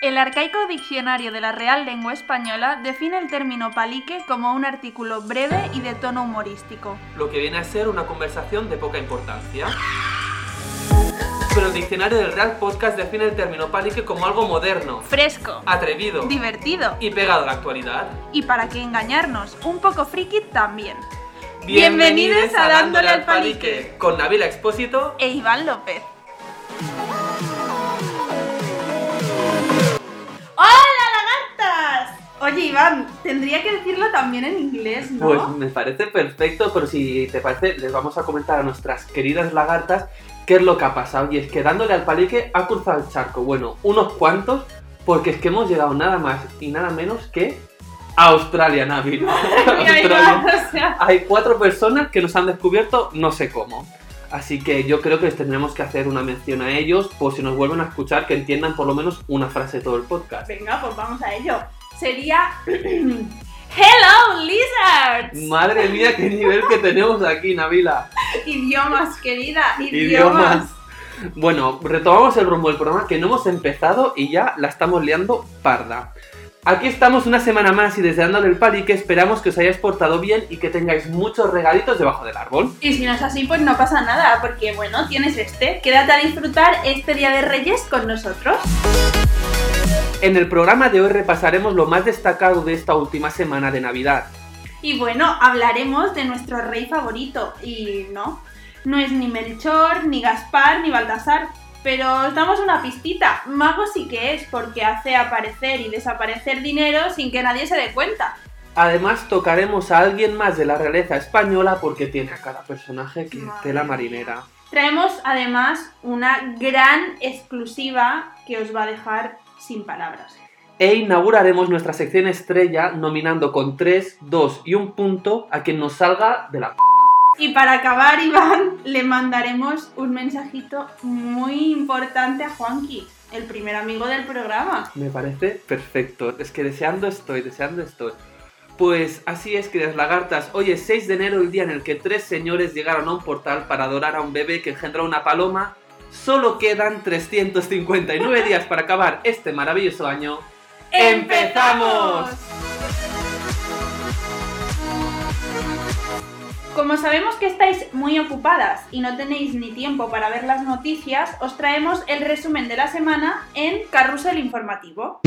El arcaico diccionario de la Real Lengua Española define el término palique como un artículo breve y de tono humorístico. Lo que viene a ser una conversación de poca importancia. Pero el diccionario del Real Podcast define el término palique como algo moderno, Fresco, atrevido divertido y pegado a la actualidad. y para qué engañarnos, un poco friki también. Bienvenidos a Dándole al Palique con Navila Expósito. E Iván López. Oye, Iván, tendría que decirlo también en inglés, ¿no? Pues me parece perfecto, pero si te parece, les vamos a comentar a nuestras queridas lagartas qué es lo que ha pasado. Y es que dándole al palique ha cruzado el charco. Bueno, unos cuantos, porque es que hemos llegado nada más y nada menos que a Australia, Navi. Mira, Australia. Iván, o sea, Hay cuatro personas que nos han descubierto no sé cómo. Así que yo creo que les tendremos que hacer una mención a ellos por si nos vuelven a escuchar que entiendan por lo menos una frase de todo el podcast. venga, pues vamos a ello. Sería... ¡Hello, lizards! Madre mía, qué nivel que tenemos aquí, Navila. Idiomas, querida, idiomas. Idiomas. Bueno, retomamos el rumbo del programa que no hemos empezado y ya la estamos liando parda. Aquí estamos una semana más y desde dándole el palique esperamos que os hayáis portado bien y que tengáis muchos regalitos debajo del árbol. Y si no es así, pues no pasa nada, porque bueno, tienes este. Quédate a disfrutar este Día de Reyes con nosotros. En el programa de hoy repasaremos lo más destacado de esta última semana de Navidad. Y bueno, hablaremos de nuestro rey favorito. Y no, no es ni Melchor, ni Gaspar, ni Baltasar. Pero os damos una pistita. Mago sí que es, porque hace aparecer y desaparecer dinero sin que nadie se dé cuenta. Además tocaremos a alguien más de la realeza española porque tiene a cada personaje que Madre tela marinera. Traemos además una gran exclusiva que os va a dejar sin palabras. E inauguraremos nuestra sección estrella nominando con 3, 2 y un punto a quien nos salga de la... Y para acabar, Iván, le mandaremos un mensajito muy importante a Juanqui, el primer amigo del programa. Me parece perfecto. Es que deseando estoy, deseando estoy. Pues así es, queridas lagartas. Hoy es 6 de enero, el día en el que tres señores llegaron a un portal para adorar a un bebé que engendró una paloma. Solo quedan 359 días para acabar este maravilloso año. ¡Empezamos! Como sabemos que estáis muy ocupadas y no tenéis ni tiempo para ver las noticias, os traemos el resumen de la semana en Carrusel Informativo.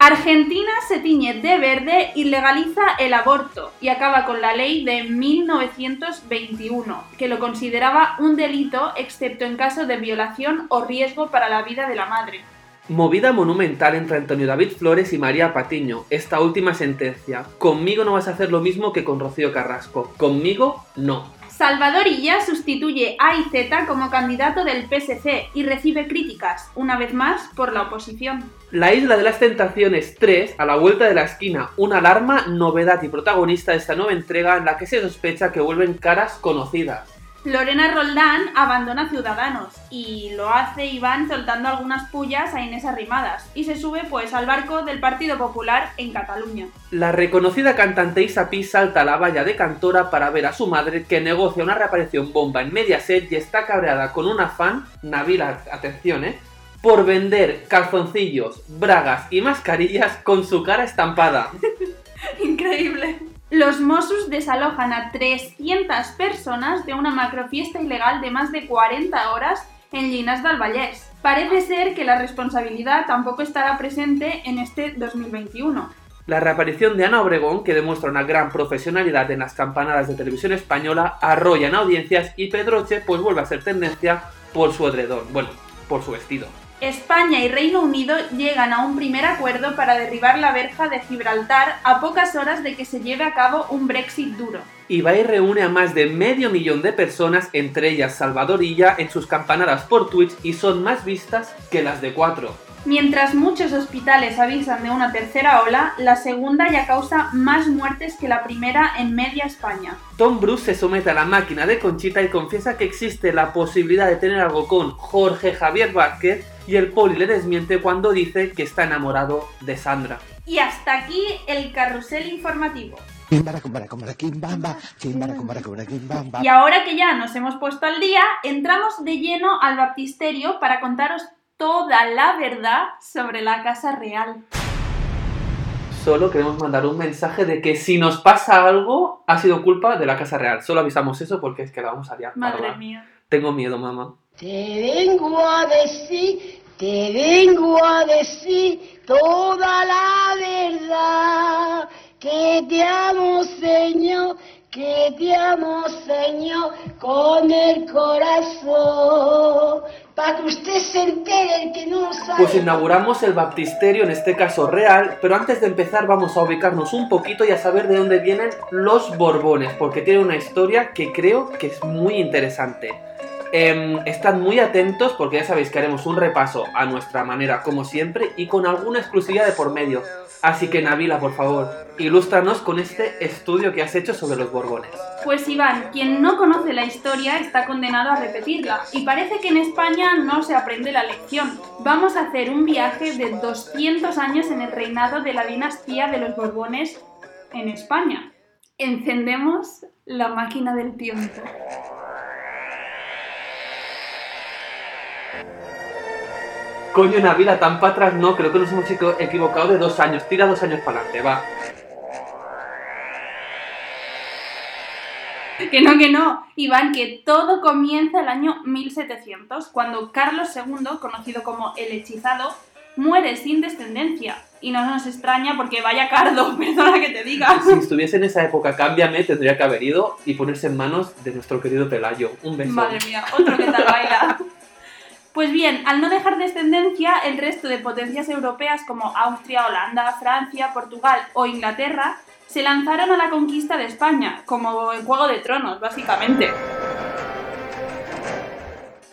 Argentina se tiñe de verde y legaliza el aborto y acaba con la ley de 1921, que lo consideraba un delito excepto en caso de violación o riesgo para la vida de la madre. Movida monumental entre Antonio David Flores y María Patiño. Esta última sentencia. Conmigo no vas a hacer lo mismo que con Rocío Carrasco. Conmigo no. Salvador Illa sustituye a IZ como candidato del PSC y recibe críticas, una vez más, por la oposición. La Isla de las Tentaciones 3, a la vuelta de la esquina, una alarma, novedad y protagonista de esta nueva entrega en la que se sospecha que vuelven caras conocidas. Lorena Roldán abandona Ciudadanos y lo hace Iván soltando algunas pullas a Inés Arrimadas y se sube pues al barco del Partido Popular en Cataluña. La reconocida cantante Isa Pi salta a la valla de Cantora para ver a su madre que negocia una reaparición bomba en Mediaset y está cabreada con una fan, Navila, atención, eh, por vender calzoncillos, bragas y mascarillas con su cara estampada. Increíble. Los Mossos desalojan a 300 personas de una macrofiesta ilegal de más de 40 horas en Llinas del Vallès. Parece ser que la responsabilidad tampoco estará presente en este 2021. La reaparición de Ana Obregón, que demuestra una gran profesionalidad en las campanadas de televisión española, arrolla en audiencias y Pedroche pues vuelve a ser tendencia por su edredón, bueno, por su vestido. España y Reino Unido llegan a un primer acuerdo para derribar la verja de Gibraltar a pocas horas de que se lleve a cabo un Brexit duro. Ibai reúne a más de medio millón de personas, entre ellas Salvadorilla, en sus campanadas por Twitch y son más vistas que las de cuatro. Mientras muchos hospitales avisan de una tercera ola, la segunda ya causa más muertes que la primera en media España. Tom Bruce se somete a la máquina de Conchita y confiesa que existe la posibilidad de tener algo con Jorge Javier Vázquez y el poli le desmiente cuando dice que está enamorado de Sandra. Y hasta aquí el carrusel informativo. Y ahora que ya nos hemos puesto al día, entramos de lleno al baptisterio para contaros toda la verdad sobre la Casa Real. Solo queremos mandar un mensaje de que si nos pasa algo, ha sido culpa de la Casa Real. Solo avisamos eso porque es que la vamos a liar. Madre mía. Tengo miedo, mamá. Te vengo a decir, te vengo a decir toda la verdad. Que te amo, Señor, que te amo, Señor, con el corazón. Para que usted se entere, que no sabe. Pues inauguramos el baptisterio, en este caso real, pero antes de empezar vamos a ubicarnos un poquito y a saber de dónde vienen los Borbones, porque tiene una historia que creo que es muy interesante. Em, estad muy atentos porque ya sabéis que haremos un repaso a nuestra manera como siempre y con alguna exclusividad de por medio. Así que Navila, por favor, ilústranos con este estudio que has hecho sobre los Borbones. Pues Iván, quien no conoce la historia está condenado a repetirla y parece que en España no se aprende la lección. Vamos a hacer un viaje de 200 años en el reinado de la dinastía de los Borbones en España. Encendemos la máquina del tiempo. Coño, Navila, tan para atrás no, creo que nos hemos equivo- equivocado de dos años. Tira dos años para adelante, va. Que no, que no, Iván, que todo comienza el año 1700, cuando Carlos II, conocido como el hechizado, muere sin descendencia. Y no nos extraña porque vaya cardo, perdona que te diga. Si estuviese en esa época, cámbiame, tendría que haber ido y ponerse en manos de nuestro querido Pelayo. Un beso. Madre mía, otro que tal baila. Pues bien, al no dejar descendencia, el resto de potencias europeas como Austria, Holanda, Francia, Portugal o Inglaterra se lanzaron a la conquista de España, como en Juego de Tronos, básicamente.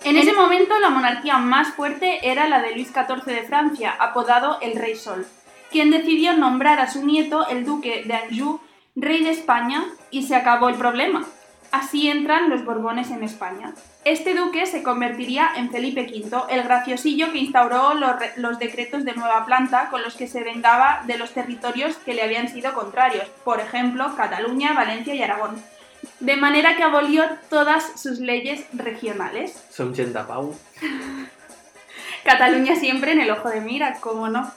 En ese momento la monarquía más fuerte era la de Luis XIV de Francia, apodado el Rey Sol, quien decidió nombrar a su nieto, el duque de Anjou, rey de España y se acabó el problema. Así entran los Borbones en España. Este duque se convertiría en Felipe V, el graciosillo que instauró los, los decretos de nueva planta con los que se vengaba de los territorios que le habían sido contrarios, por ejemplo, Cataluña, Valencia y Aragón. De manera que abolió todas sus leyes regionales. Gent de pau. Cataluña siempre en el ojo de mira, cómo no.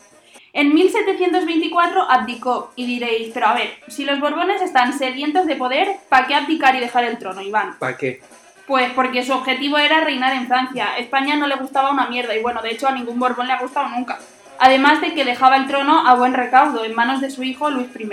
En 1724 abdicó y diréis, pero a ver, si los Borbones están sedientos de poder, ¿para qué abdicar y dejar el trono, Iván? ¿Para qué? Pues porque su objetivo era reinar en Francia. España no le gustaba una mierda y bueno, de hecho a ningún Borbón le ha gustado nunca. Además de que dejaba el trono a buen recaudo en manos de su hijo Luis I.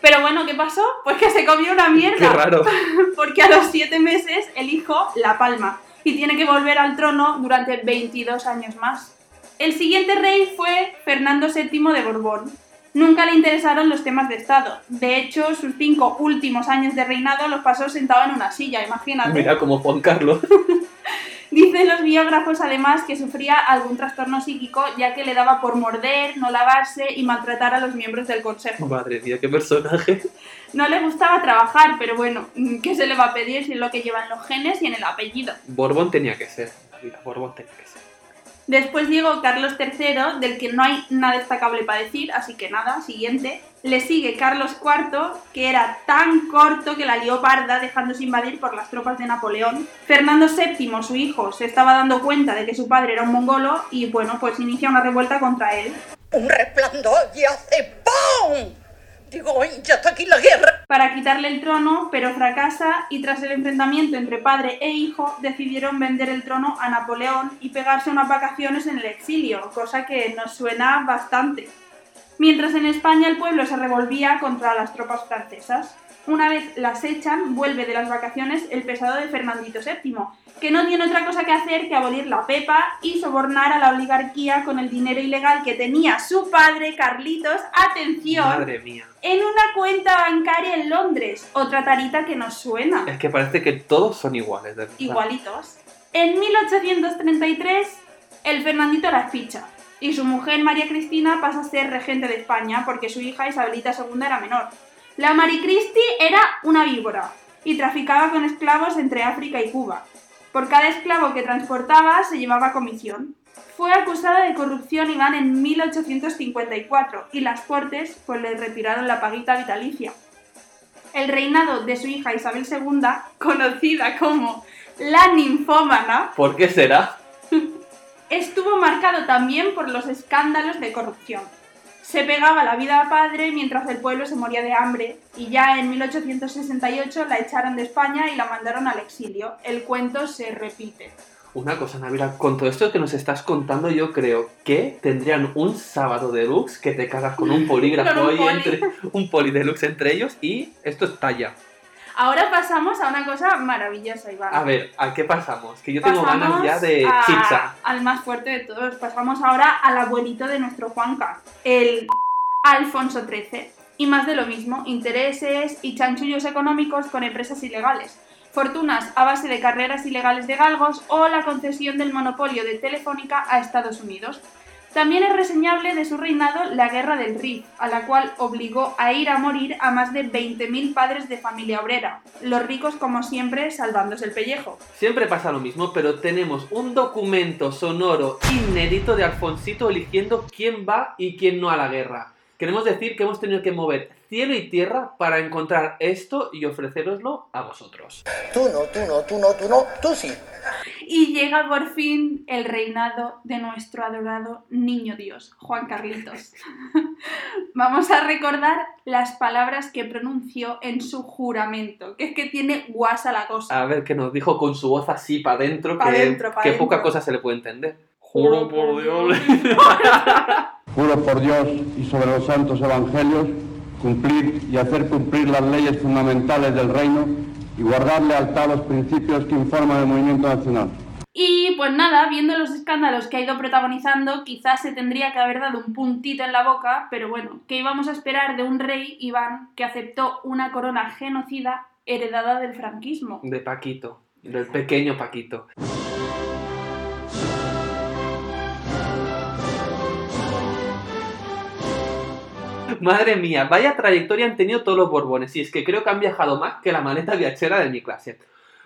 Pero bueno, ¿qué pasó? Pues que se comió una mierda. Qué raro. Porque a los siete meses el hijo la palma y tiene que volver al trono durante 22 años más. El siguiente rey fue Fernando VII de Borbón. Nunca le interesaron los temas de Estado. De hecho, sus cinco últimos años de reinado los pasó sentado en una silla, imagínate. Mira como Juan Carlos. Dicen los biógrafos además que sufría algún trastorno psíquico ya que le daba por morder, no lavarse y maltratar a los miembros del consejo. Madre mía, qué personaje. No le gustaba trabajar, pero bueno, ¿qué se le va a pedir si es lo que llevan los genes y en el apellido? Borbón tenía que ser. Mira, Borbón tenía que ser. Después llegó Carlos III, del que no hay nada destacable para decir, así que nada, siguiente. Le sigue Carlos IV, que era tan corto que la lió parda dejándose invadir por las tropas de Napoleón. Fernando VII, su hijo, se estaba dando cuenta de que su padre era un mongolo y bueno, pues inicia una revuelta contra él. un resplandor y hace ¡pum! Digo, "Ay, ya está aquí la guerra. para quitarle el trono, pero fracasa y tras el enfrentamiento entre padre e hijo decidieron vender el trono a Napoleón y pegarse unas vacaciones en el exilio, cosa que nos suena bastante. Mientras en España el pueblo se revolvía contra las tropas francesas. Una vez las echan, vuelve de las vacaciones el pesado de Fernandito VII, que no tiene otra cosa que hacer que abolir la pepa y sobornar a la oligarquía con el dinero ilegal que tenía su padre Carlitos, atención, Madre mía. en una cuenta bancaria en Londres. Otra tarita que nos suena. Es que parece que todos son iguales, de. Igualitos. En 1833, el Fernandito la espicha. Y su mujer María Cristina pasa a ser regente de España porque su hija Isabelita II era menor. La Marie Cristi era una víbora y traficaba con esclavos entre África y Cuba. Por cada esclavo que transportaba se llevaba comisión. Fue acusada de corrupción Iván en 1854 y las Cortes pues le retiraron la paguita vitalicia. El reinado de su hija Isabel II, conocida como la ninfómana, ¿Por qué será? estuvo marcado también por los escándalos de corrupción. Se pegaba la vida a padre mientras el pueblo se moría de hambre y ya en 1868 la echaron de España y la mandaron al exilio. El cuento se repite. Una cosa, Navira, con todo esto que nos estás contando, yo creo que tendrían un sábado deluxe que te cagas con un polígrafo un poli. entre un poli deluxe entre ellos y esto es talla. Ahora pasamos a una cosa maravillosa, Iván. A ver, ¿a qué pasamos? Que yo tengo Pasamos ganas ya de a- chicha. Al más fuerte de todos. Pasamos ahora al abuelito de nuestro Juanca, el Alfonso XIII. Y más de lo mismo, intereses y chanchullos económicos con empresas ilegales. Fortunas a base de carreras ilegales de galgos o la concesión del monopolio de Telefónica a Estados Unidos. También es reseñable de su reinado la Guerra del Rif, a la cual obligó a ir a morir a más de 20.000 padres de familia obrera, los ricos como siempre salvándose el pellejo. Siempre pasa lo mismo, pero tenemos un documento sonoro inédito de Alfonsito eligiendo quién va y quién no a la guerra. Queremos decir que hemos tenido que mover cielo y tierra para encontrar esto y ofreceroslo a vosotros. Tú no, tú no, tú no, tú no, tú sí. Y llega por fin el reinado de nuestro adorado niño Dios, Juan Carlitos. Vamos a recordar las palabras que pronunció en su juramento, que es que tiene guasa la cosa. A ver, que nos dijo con su voz así para adentro, Pa' que, dentro, pa' que dentro. poca cosa se le puede entender. Juro por Dios. Juro por Dios y sobre los santos evangelios cumplir y hacer cumplir las leyes fundamentales del reino y guardar lealtad a los principios que informan el movimiento nacional. Y pues nada, viendo los escándalos que ha ido protagonizando, quizás se tendría que haber dado un puntito en la boca, pero bueno, ¿qué íbamos a esperar de un rey, Iván, que aceptó una corona genocida heredada del franquismo? De Paquito, del pequeño Paquito. Madre mía, vaya trayectoria han tenido todos los Borbones. Y es que creo que han viajado más que la maleta viajera de mi clase.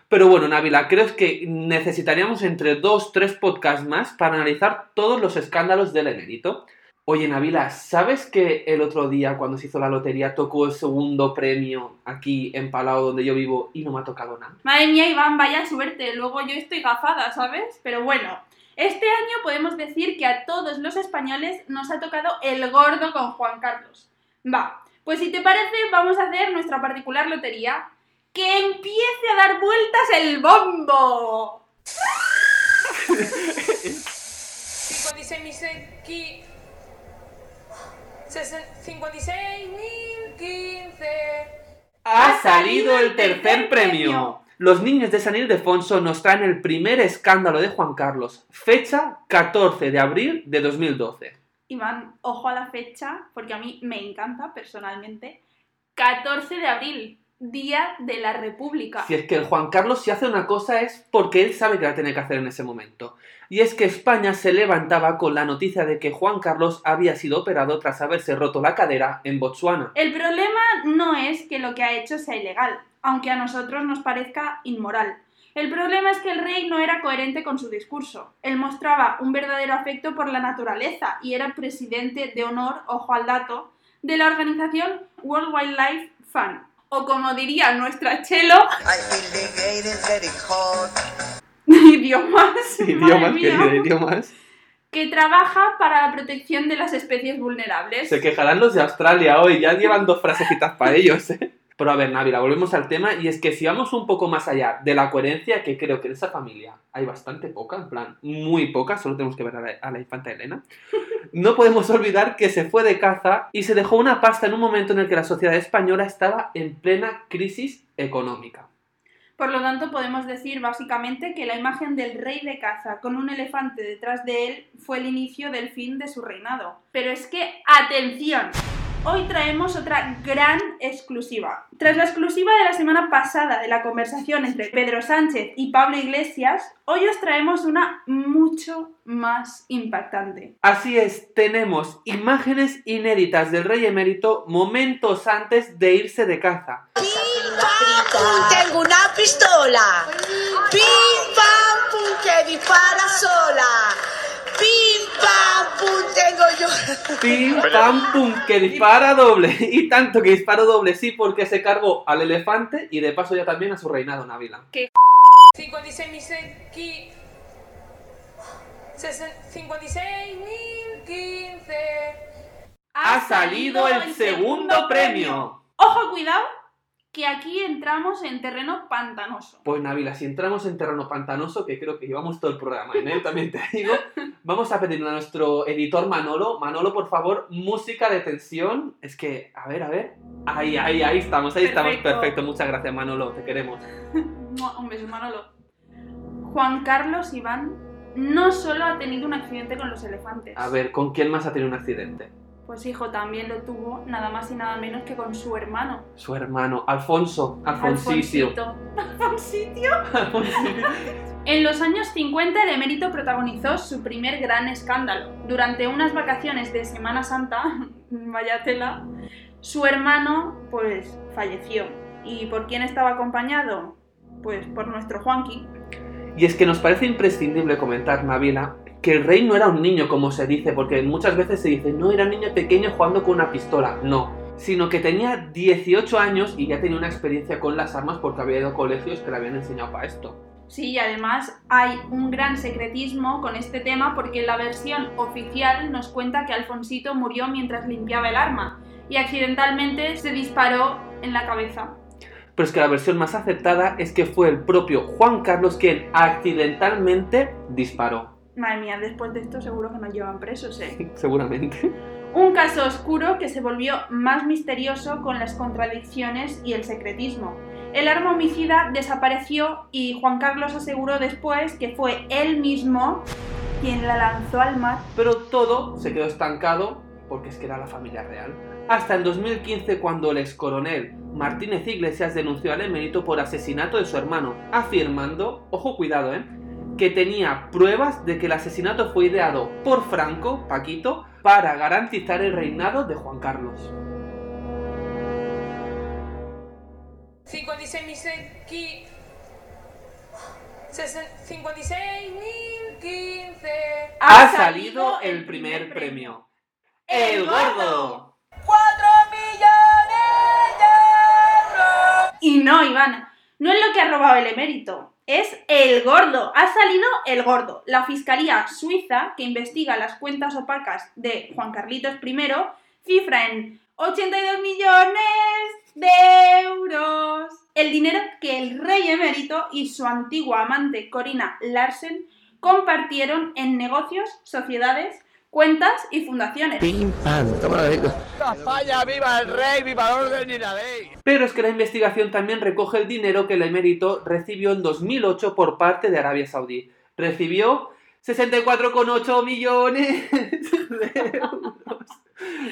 Pero bueno, Návila, creo que necesitaríamos entre dos, tres podcasts más para analizar todos los escándalos del emérito. Oye, Navila, ¿sabes que el otro día cuando se hizo la lotería tocó el segundo premio aquí en Palau donde yo vivo y no me ha tocado nada? Madre mía, Iván, vaya suerte. Luego yo estoy gafada, ¿sabes? Pero bueno, este año podemos decir que a todos los españoles nos ha tocado el gordo con Juan Carlos. Va, pues si te parece, vamos a hacer nuestra particular lotería. ¡Que empiece a dar vueltas el bombo! 56.015. 56.015. ¡Ha salido el tercer premio! Los niños de San Ildefonso nos traen el primer escándalo de Juan Carlos, fecha 14 de abril de 2012. Iván, ojo a la fecha, porque a mí me encanta personalmente. 14 de abril, Día de la República. Si es que el Juan Carlos si hace una cosa es porque él sabe que la tiene que hacer en ese momento. Y es que España se levantaba con la noticia de que Juan Carlos había sido operado tras haberse roto la cadera en Botsuana. El problema no es que lo que ha hecho sea ilegal, aunque a nosotros nos parezca inmoral. El problema es que el rey no era coherente con su discurso. Él mostraba un verdadero afecto por la naturaleza y era presidente de honor, ojo al dato, de la organización World Wildlife Fund. O como diría nuestra Chelo, I feel the gate is very hot. idiomas, idiomas, idiomas. que trabaja para la protección de las especies vulnerables. Se quejarán los de Australia hoy, ya llevan dos frasecitas para ellos, ¿eh? Pero a ver, Návila, volvemos al tema y es que si vamos un poco más allá de la coherencia, que creo que en esa familia hay bastante poca, en plan, muy poca, solo tenemos que ver a la, a la infanta Elena, no podemos olvidar que se fue de caza y se dejó una pasta en un momento en el que la sociedad española estaba en plena crisis económica. Por lo tanto, podemos decir básicamente que la imagen del rey de caza con un elefante detrás de él fue el inicio del fin de su reinado. Pero es que, atención, hoy traemos otra gran exclusiva. Tras la exclusiva de la semana pasada de la conversación entre Pedro Sánchez y Pablo Iglesias, hoy os traemos una mucho más impactante. Así es, tenemos imágenes inéditas del rey emérito momentos antes de irse de caza. Tengo una pistola. Pim pam pum que dispara sola. Pam pum tengo yo. Pim, pam, pum, que dispara doble. Y tanto que disparo doble, sí, porque se cargó al elefante y de paso ya también a su reinado Návila. 56.015. 56.015. Ha salido el segundo premio. Ojo, cuidado, que aquí entramos en terreno pantanoso. Pues Návila, si entramos en terreno pantanoso, que creo que llevamos todo el programa en él, también te digo, vamos a pedirle a nuestro editor Manolo, Manolo, por favor, música de tensión. Es que, a ver, a ver. Ahí, ahí, ahí estamos, ahí estamos. Perfecto. Muchas gracias Manolo, te queremos. Un beso, Manolo. Juan Carlos Iván no solo ha tenido un accidente con los elefantes. A ver, ¿con quién más ha tenido un accidente? Pues hijo, también lo tuvo nada más y nada menos que con su hermano. Su hermano, Alfonso, Alfonsitio. Alfonsitio. En los años 50 el emérito protagonizó su primer gran escándalo. Durante unas vacaciones de Semana Santa, vaya tela, su hermano pues falleció. ¿Y por quién estaba acompañado? Pues por nuestro Juanqui. Y es que nos parece imprescindible comentar, Navila, que el rey no era un niño, como se dice, porque muchas veces se dice, no, era un niño pequeño jugando con una pistola. No, sino que tenía 18 años y ya tenía una experiencia con las armas porque había ido a colegios que le habían enseñado para esto. Sí, y además hay un gran secretismo con este tema porque la versión oficial nos cuenta que Alfonsito murió mientras limpiaba el arma y accidentalmente se disparó en la cabeza. Pero es que la versión más aceptada es que fue el propio Juan Carlos quien accidentalmente disparó. Madre mía, después de esto seguro que nos llevan presos, ¿eh? Seguramente. Un caso oscuro que se volvió más misterioso con las contradicciones y el secretismo. El arma homicida desapareció y Juan Carlos aseguró después que fue él mismo quien la lanzó al mar. Pero todo se quedó estancado porque es que era la familia real. Hasta en 2015 cuando el ex coronel Martínez Iglesias denunció al emérito por asesinato de su hermano, afirmando, ojo cuidado, ¿eh? Que tenía pruebas de que el asesinato fue ideado por Franco, Paquito, para garantizar el reinado de Juan Carlos. 56.015. 56.015. Ha salido el primer premio. ¡El gordo! ¡Cuatro millones de euros! Y no, Iván, no es lo que ha robado el emérito, es el gordo. Ha salido el gordo. La Fiscalía Suiza, que investiga las cuentas opacas de Juan Carlitos I, cifra en 82 millones de euros el dinero que el rey emérito y su antigua amante Corina Larsen compartieron en negocios, sociedades, cuentas y fundaciones. Pim, pam, toma la lengua. España, viva el rey, viva el orden y la ley. Pero es que la investigación también recoge el dinero que el emérito recibió en 2008 por parte de Arabia Saudí. Recibió 64,8 millones de euros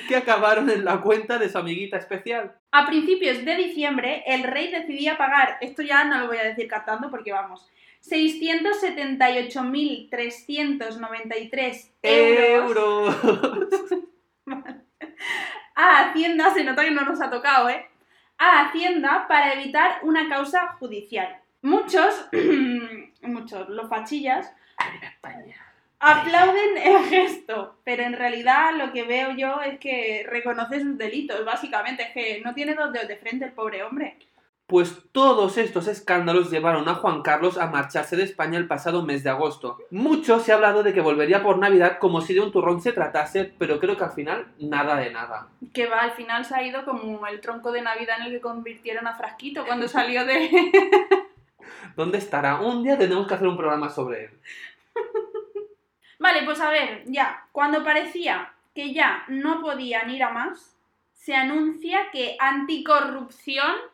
que acabaron en la cuenta de su amiguita especial. A principios de diciembre, el rey decidía pagar, esto ya no lo voy a decir cantando porque vamos, 678.393 euros Euros. a Hacienda, se nota que no nos ha tocado, ¿eh? A Hacienda para evitar una causa judicial. Muchos, muchos, los fachillas, aplauden el gesto, pero en realidad lo que veo yo es que reconoce sus delitos, básicamente, es que no tiene dos dedos de frente el pobre hombre. Pues todos estos escándalos llevaron a Juan Carlos a marcharse de España el pasado mes de agosto. Mucho se ha hablado de que volvería por Navidad como si de un turrón se tratase, pero creo que al final nada de nada. Que va, al final se ha ido como el tronco de Navidad en el que convirtieron a Frasquito cuando salió de... ¿Dónde estará? Un día tenemos que hacer un programa sobre él. Vale, pues a ver, ya, cuando parecía que ya no podían ir a más, se anuncia que Anticorrupción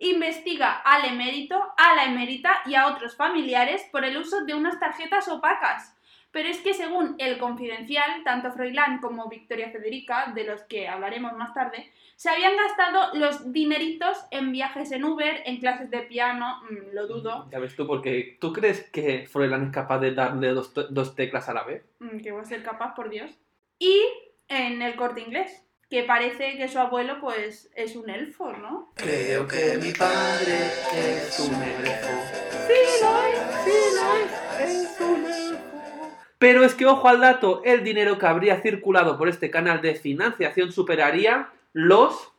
investiga al emérito, a la emérita y a otros familiares por el uso de unas tarjetas opacas. Pero es que según el Confidencial, tanto Froilán como Victoria Federica, de los que hablaremos más tarde, se habían gastado los dineritos en viajes en Uber, en clases de piano, mm, lo dudo, Ya ves tú, porque ¿tú crees que Froilán es capaz de darle dos, dos teclas a la vez? mm, que voy a ser capaz, por Dios, y en el corte inglés, que parece que su abuelo pues es un elfo, ¿no? Creo que mi padre es un elfo. Sí, lo es, sí, lo es, es un elfo. Pero es que, ojo al dato, el dinero que habría circulado por este canal de financiación superaría los...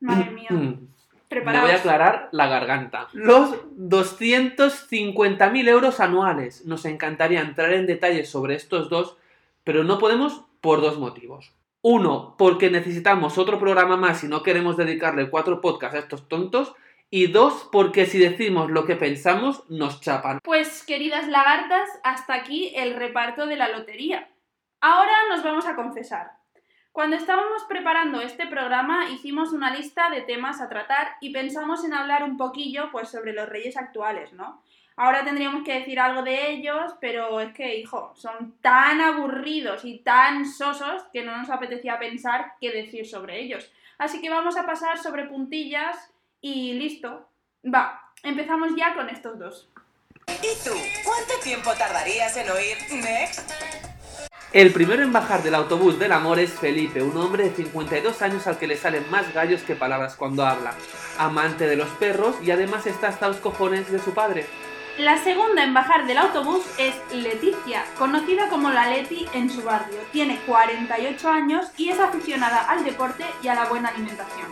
Madre mía. Me voy a aclarar la garganta. Los 250.000 euros anuales. Nos encantaría entrar en detalles sobre estos dos, pero no podemos por dos motivos. Uno, porque necesitamos otro programa más y no queremos dedicarle cuatro podcasts a estos tontos. Y dos, porque si decimos lo que pensamos, nos chapan. Pues queridas lagartas, hasta aquí el reparto de la lotería. Ahora nos vamos a confesar. Cuando estábamos preparando este programa hicimos una lista de temas a tratar y pensamos en hablar un poquillo pues sobre los reyes actuales, ¿no? Ahora tendríamos que decir algo de ellos, pero es que, hijo, son tan aburridos y tan sosos que no nos apetecía pensar qué decir sobre ellos. Así que vamos a pasar sobre puntillas y listo. Va, empezamos ya con estos dos. ¿Y tú? ¿Cuánto tiempo tardarías en oír Next? El primero en bajar del autobús del amor es Felipe, un hombre de 52 años al que le salen más gallos que palabras cuando habla. Amante de los perros y además está hasta los cojones de su padre. La segunda en bajar del autobús es Leticia, conocida como la Leti en su barrio. Tiene 48 años y es aficionada al deporte y a la buena alimentación.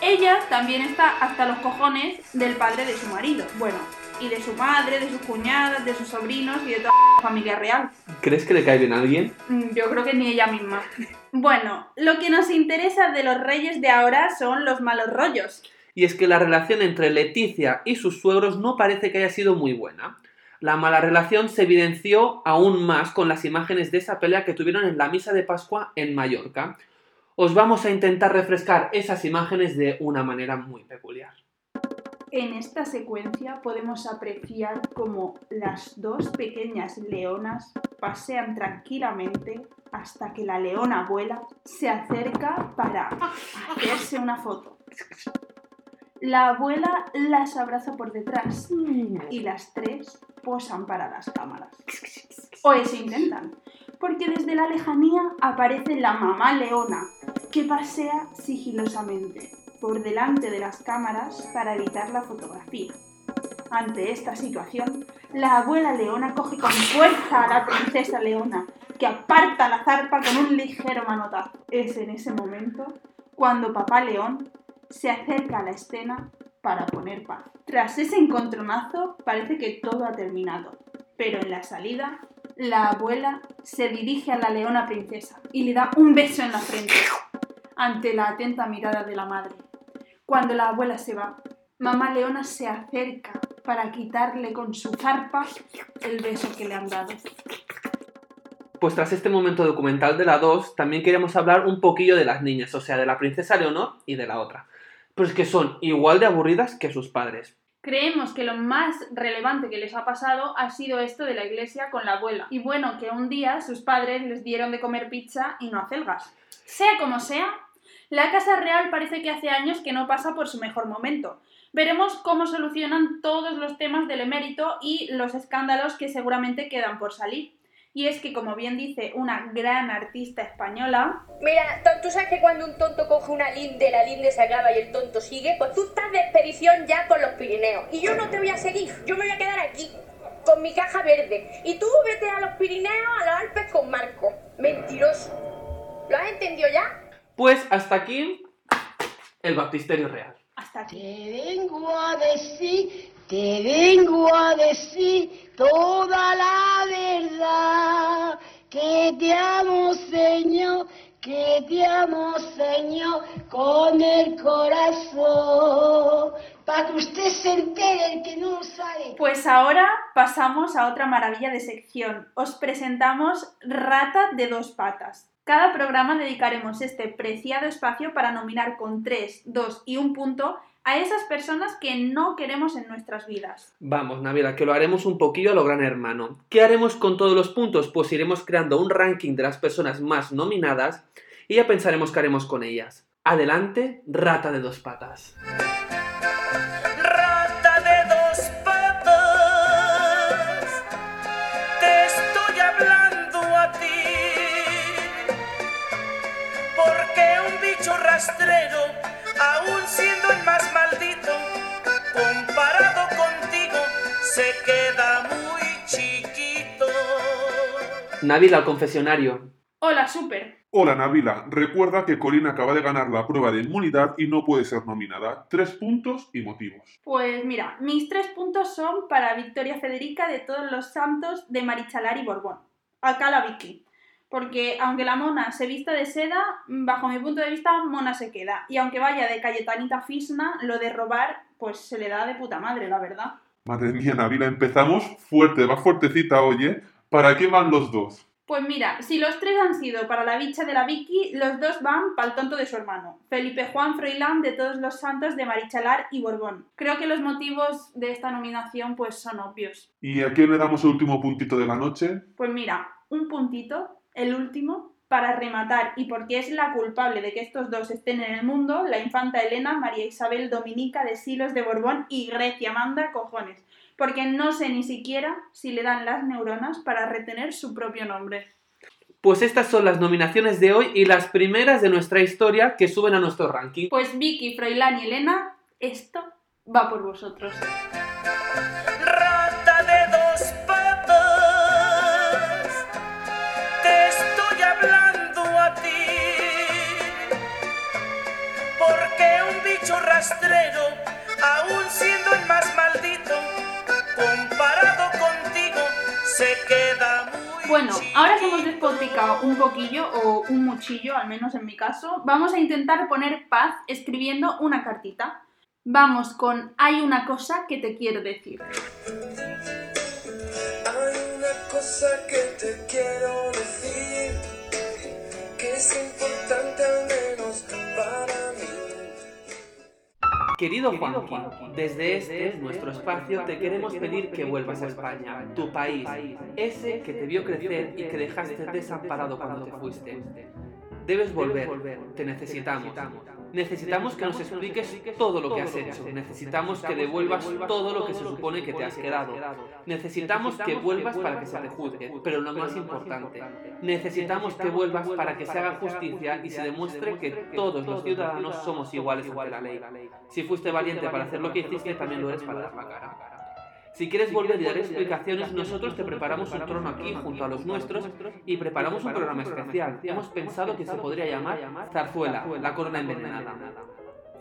Ella también está hasta los cojones del padre de su marido, bueno, y de su madre, de sus cuñadas, de sus sobrinos y de toda la familia real. ¿Crees que le cae bien a alguien? Mm, Yo creo que ni ella misma. Bueno, lo que nos interesa de los reyes de ahora son los malos rollos. Y es que la relación entre Leticia y sus suegros no parece que haya sido muy buena. La mala relación se evidenció aún más con las imágenes de esa pelea que tuvieron en la misa de Pascua en Mallorca. Os vamos a intentar refrescar esas imágenes de una manera muy peculiar. En esta secuencia podemos apreciar cómo las dos pequeñas leonas pasean tranquilamente hasta que la leona abuela se acerca para hacerse una foto. La abuela las abraza por detrás y las tres posan para las cámaras. O eso intentan, porque desde la lejanía aparece la mamá leona que pasea sigilosamente por delante de las cámaras para evitar la fotografía. Ante esta situación, la abuela leona coge con fuerza a la princesa leona, que aparta la zarpa con un ligero manotazo. Es en ese momento cuando papá león se acerca a la escena para poner paz. Tras ese encontronazo parece que todo ha terminado, pero en la salida la abuela se dirige a la leona princesa y le da un beso en la frente ante la atenta mirada de la madre. Cuando la abuela se va, mamá leona se acerca para quitarle con su zarpa el beso que le han dado. Pues tras este momento documental de la 2, también queríamos hablar un poquillo de las niñas, o sea, de la princesa Leonor y de la otra. Pues que son igual de aburridas que sus padres. Creemos que lo más relevante que les ha pasado ha sido esto de la iglesia con la abuela. Y bueno, que un día sus padres les dieron de comer pizza y no acelgas. Sea como sea, la Casa Real parece que hace años que no pasa por su mejor momento. Veremos cómo solucionan todos los temas del emérito y los escándalos que seguramente quedan por salir. Y es que, como bien dice una gran artista española, Mira, tú sabes que cuando un tonto coge una linde, la linde se acaba y el tonto sigue, pues tú estás de expedición ya con los Pirineos. Y yo no te voy a seguir, yo me voy a quedar aquí, con mi caja verde. Y tú vete a los Pirineos, a los Alpes con Marco. Mentiroso. ¿Lo has entendido ya? Pues hasta aquí el baptisterio real. hasta aquí. Te vengo a decir, te vengo a decir toda la verdad. Que te amo, Señor, que te amo, Señor, con el corazón. Para que usted se entere, el que no lo sabe. Pues ahora pasamos a otra maravilla de sección. Os presentamos Rata de dos patas. Cada programa dedicaremos este preciado espacio para nominar con 3, 2 y un punto a esas personas que no queremos en nuestras vidas. Vamos, Navidad, que lo haremos un poquillo a lo gran hermano. ¿Qué haremos con todos los puntos? Pues iremos creando un ranking de las personas más nominadas y ya pensaremos qué haremos con ellas. Adelante, rata de dos patas. Rata de dos patas, te estoy hablando a ti. Porque un bicho rastrero, Navila, al confesionario. Hola, Super. Hola Navila, recuerda que Colina acaba de ganar la prueba de inmunidad y no puede ser nominada. Tres puntos y motivos. Pues mira, mis tres puntos son para Victoria Federica de todos los santos de Marichalar y Borbón. Acá la Vicky. Porque aunque la mona se vista de seda, bajo mi punto de vista, mona se queda. Y aunque vaya de Cayetanita Fisna, lo de robar, pues se le da de puta madre, la verdad. Madre mía, Navila, empezamos fuerte, va fuertecita, oye. ¿Para qué van los dos? Pues mira, si los tres han sido para la bicha de la Vicky, los dos van para el tonto de su hermano, Felipe Juan Froilán de Todos los Santos de Marichalar y Borbón. Creo que los motivos de esta nominación pues son obvios. ¿Y a quién le damos el último puntito de la noche? Pues mira, un puntito, el último, para rematar y porque es la culpable de que estos dos estén en el mundo, la infanta Elena, María Isabel Dominica de Silos de Borbón y Grecia manda cojones porque no sé ni siquiera si le dan las neuronas para retener su propio nombre. Pues estas son las nominaciones de hoy y las primeras de nuestra historia que suben a nuestro ranking. Pues Vicky, Froilán y Elena, esto va por vosotros. Rata de dos patas, te estoy hablando a ti, porque un bicho rastrero, Bueno, ahora que hemos despotricado un poquillo o un muchillo, al menos en mi caso, vamos a intentar poner paz escribiendo una cartita. Vamos con Hay una cosa que te quiero decir. Hay una cosa que te quiero decir, que es importante Querido Juanqui, desde este, nuestro espacio, te queremos pedir que vuelvas a España, tu país, ese que te vio crecer y que dejaste desamparado cuando te fuiste. Debes volver, te necesitamos. Necesitamos que nos expliques todo lo que has hecho. Necesitamos que devuelvas todo lo que se supone que te has quedado. Necesitamos que vuelvas para que se te juzgue, pero lo más importante, necesitamos que vuelvas para que se haga justicia y se demuestre que todos los ciudadanos somos iguales ante la ley. Si fuiste valiente para hacer lo que hiciste, también lo eres para dar la cara. Si quieres volver y dar explicaciones, nosotros te preparamos un trono aquí junto a los nuestros y preparamos un programa especial. Hemos pensado que se podría llamar Zarzuela, la corona envenenada.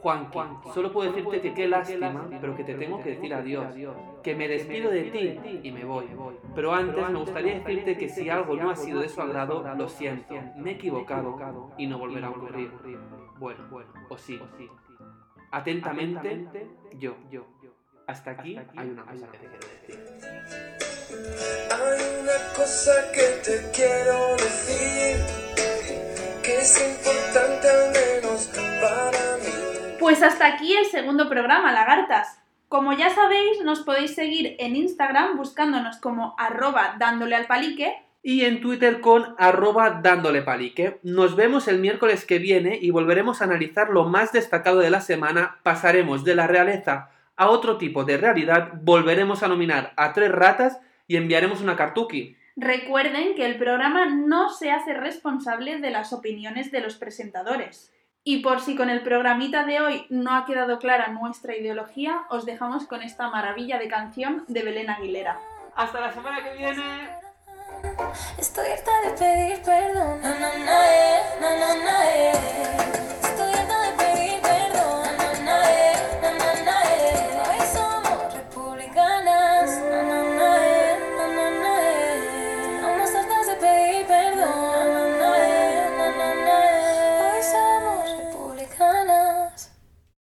Juanqui, solo puedo decirte que qué lástima, pero que te tengo que decir adiós, que me despido de ti y me voy. Pero antes me gustaría decirte que si algo no ha sido de su agrado, lo siento, me he equivocado y no volverá a ocurrir. Bueno, o sí. Atentamente, yo, Hasta aquí hay una cosa que te quiero decir. Hay una cosa que te quiero decir, que es importante al menos para mí. Pues hasta aquí el segundo programa, lagartas. Como ya sabéis, nos podéis seguir en Instagram buscándonos como arroba dándole al palique y en Twitter con arroba dándole palique. Nos vemos el miércoles que viene y volveremos a analizar lo más destacado de la semana. Pasaremos de la realeza a otro tipo de realidad, volveremos a nominar a tres ratas y enviaremos una cartuki. Recuerden que el programa no se hace responsable de las opiniones de los presentadores. Y por si con el programita de hoy no ha quedado clara nuestra ideología, os dejamos con esta maravilla de canción de Belén Aguilera. Hasta la semana que viene. Estoy harta de pedir perdón. Eh.